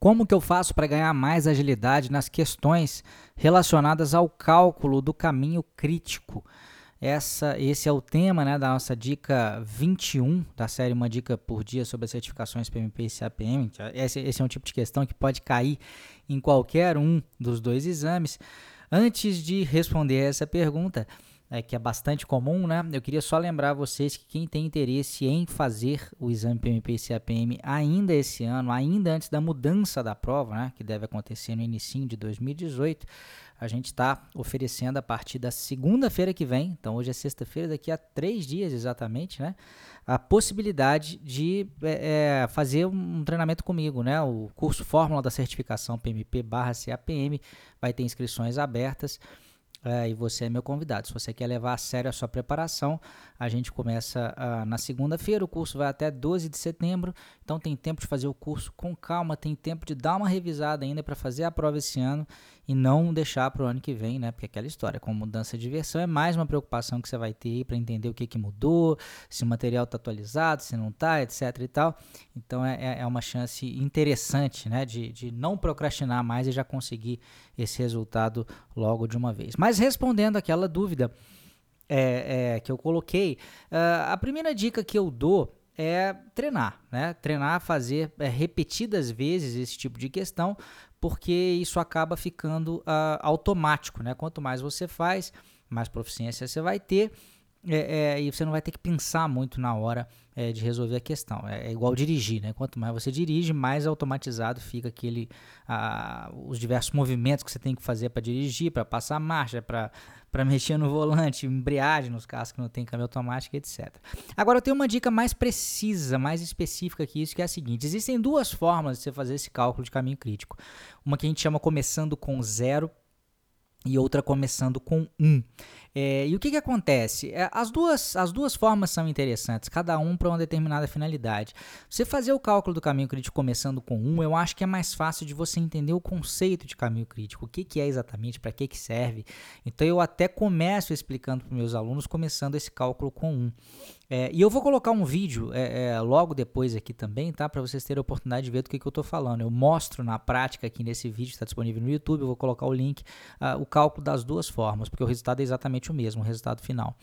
Como que eu faço para ganhar mais agilidade nas questões relacionadas ao cálculo do caminho crítico? Essa, esse é o tema né, da nossa dica 21 da série Uma Dica por Dia sobre as certificações PMP e CAPM. Esse, esse é um tipo de questão que pode cair em qualquer um dos dois exames. Antes de responder essa pergunta, é, que é bastante comum, né? Eu queria só lembrar vocês que quem tem interesse em fazer o exame PMP e CAPM ainda esse ano, ainda antes da mudança da prova, né? Que deve acontecer no início de 2018, a gente está oferecendo a partir da segunda-feira que vem, então hoje é sexta-feira, daqui a três dias exatamente, né? A possibilidade de é, é fazer um treinamento comigo, né? O curso Fórmula da Certificação PMP barra CAPM vai ter inscrições abertas é, e você é meu convidado. Se você quer levar a sério a sua preparação, a gente começa uh, na segunda-feira, o curso vai até 12 de setembro, então tem tempo de fazer o curso com calma, tem tempo de dar uma revisada ainda para fazer a prova esse ano e não deixar para o ano que vem, né? Porque aquela história com mudança de versão é mais uma preocupação que você vai ter para entender o que, que mudou, se o material está atualizado, se não está, etc e tal. Então é, é, é uma chance interessante, né? De, de não procrastinar mais e já conseguir esse resultado logo de uma vez. Mas respondendo aquela dúvida é, é, que eu coloquei, uh, a primeira dica que eu dou é treinar, né? Treinar, fazer é, repetidas vezes esse tipo de questão, porque isso acaba ficando uh, automático, né? Quanto mais você faz, mais proficiência você vai ter é, é, e você não vai ter que pensar muito na hora é, de resolver a questão. É, é, igual dirigir, né? Quanto mais você dirige, mais automatizado fica aquele, ah, os diversos movimentos que você tem que fazer para dirigir, para passar marcha, para mexer no volante, embreagem nos carros que não tem câmbio automático, etc. Agora eu tenho uma dica mais precisa, mais específica que isso, que é a seguinte: existem duas formas de você fazer esse cálculo de caminho crítico. Uma que a gente chama começando com zero e outra começando com 1. Um. É, e o que, que acontece? É, as, duas, as duas formas são interessantes, cada um para uma determinada finalidade. Você fazer o cálculo do caminho crítico começando com 1, um, eu acho que é mais fácil de você entender o conceito de caminho crítico, o que, que é exatamente, para que, que serve. Então eu até começo explicando para meus alunos, começando esse cálculo com 1. Um. É, e eu vou colocar um vídeo é, é, logo depois aqui também, tá? Para vocês terem a oportunidade de ver do que, que eu estou falando. Eu mostro na prática aqui nesse vídeo, está disponível no YouTube, eu vou colocar o link, uh, o cálculo das duas formas, porque o resultado é exatamente o mesmo, o resultado final.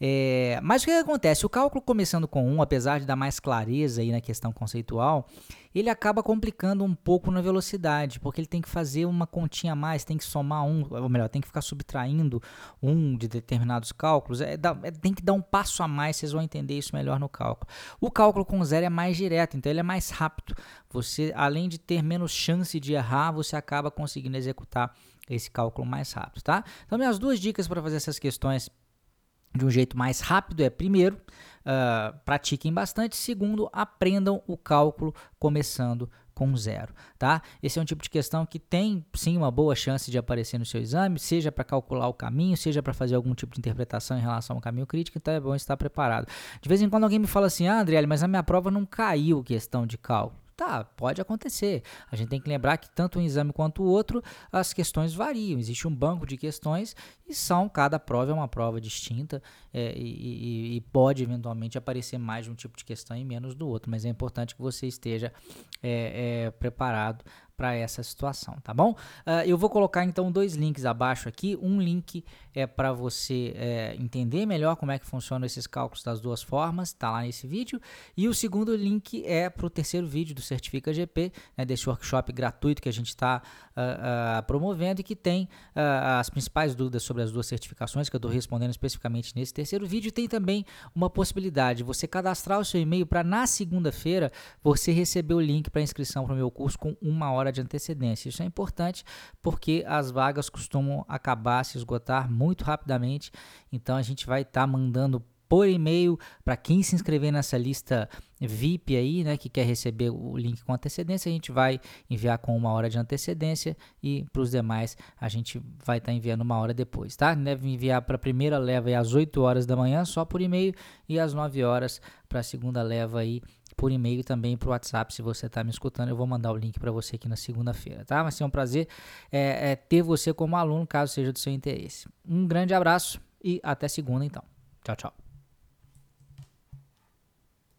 É, mas o que, que, acontece? O cálculo começando com 1, apesar de dar mais clareza aí na questão conceitual, ele acaba complicando um pouco na velocidade, porque ele tem que fazer uma continha a mais, tem que somar um, ou melhor, tem que ficar subtraindo um de determinados cálculos, é, dá, é, tem que dar um passo a mais, vocês vão entender isso melhor no cálculo. O cálculo com zero é mais direto, então ele é mais rápido. Você, além de ter menos chance de errar, você acaba conseguindo executar esse cálculo mais rápido, tá? Então, minhas duas dicas para fazer essas questões de um jeito mais rápido é, primeiro, uh, pratiquem bastante, segundo, aprendam o cálculo começando com zero, tá? Esse é um tipo de questão que tem sim uma boa chance de aparecer no seu exame, seja para calcular o caminho, seja para fazer algum tipo de interpretação em relação ao caminho crítico, então é bom estar preparado. De vez em quando alguém me fala assim, ah, mas a minha prova não caiu questão de cálculo. Tá, pode acontecer. A gente tem que lembrar que tanto um exame quanto o outro, as questões variam. Existe um banco de questões e são, cada prova é uma prova distinta é, e, e, pode eventualmente aparecer mais de um tipo de questão e menos do outro. Mas é importante que você esteja é, é, preparado para essa situação, tá bom? Uh, eu vou colocar então dois links abaixo aqui. Um link é para você é, entender melhor como é que funcionam esses cálculos das duas formas, tá lá nesse vídeo. E o segundo link é para o terceiro vídeo do Certifica GP, né, desse workshop gratuito que a gente está uh, uh, ah, promovendo e que tem as principais dúvidas sobre as duas certificações que eu estou respondendo especificamente nesse terceiro vídeo. Tem também uma possibilidade de você cadastrar o seu e-mail para na segunda-feira você receber o link para inscrição para o meu curso com uma hora de antecedência. Isso é importante porque as vagas costumam acabar, se esgotar muito rapidamente. Então a gente vai estar tá mandando por e-mail para quem se inscrever nessa lista VIP aí, né, que quer receber o link com antecedência, a gente vai enviar com uma hora de antecedência e para os demais a gente vai estar tá enviando uma hora depois, tá? Deve enviar para a primeira leva às 8 horas da manhã só por e-mail e às 9 horas para a segunda leva aí por e-mail também para o WhatsApp, se você está me escutando, eu vou mandar o link para você aqui na segunda-feira, tá? Mas é um prazer é, é, ter você como aluno, caso seja do seu interesse. Um grande abraço e até segunda então. Tchau, tchau.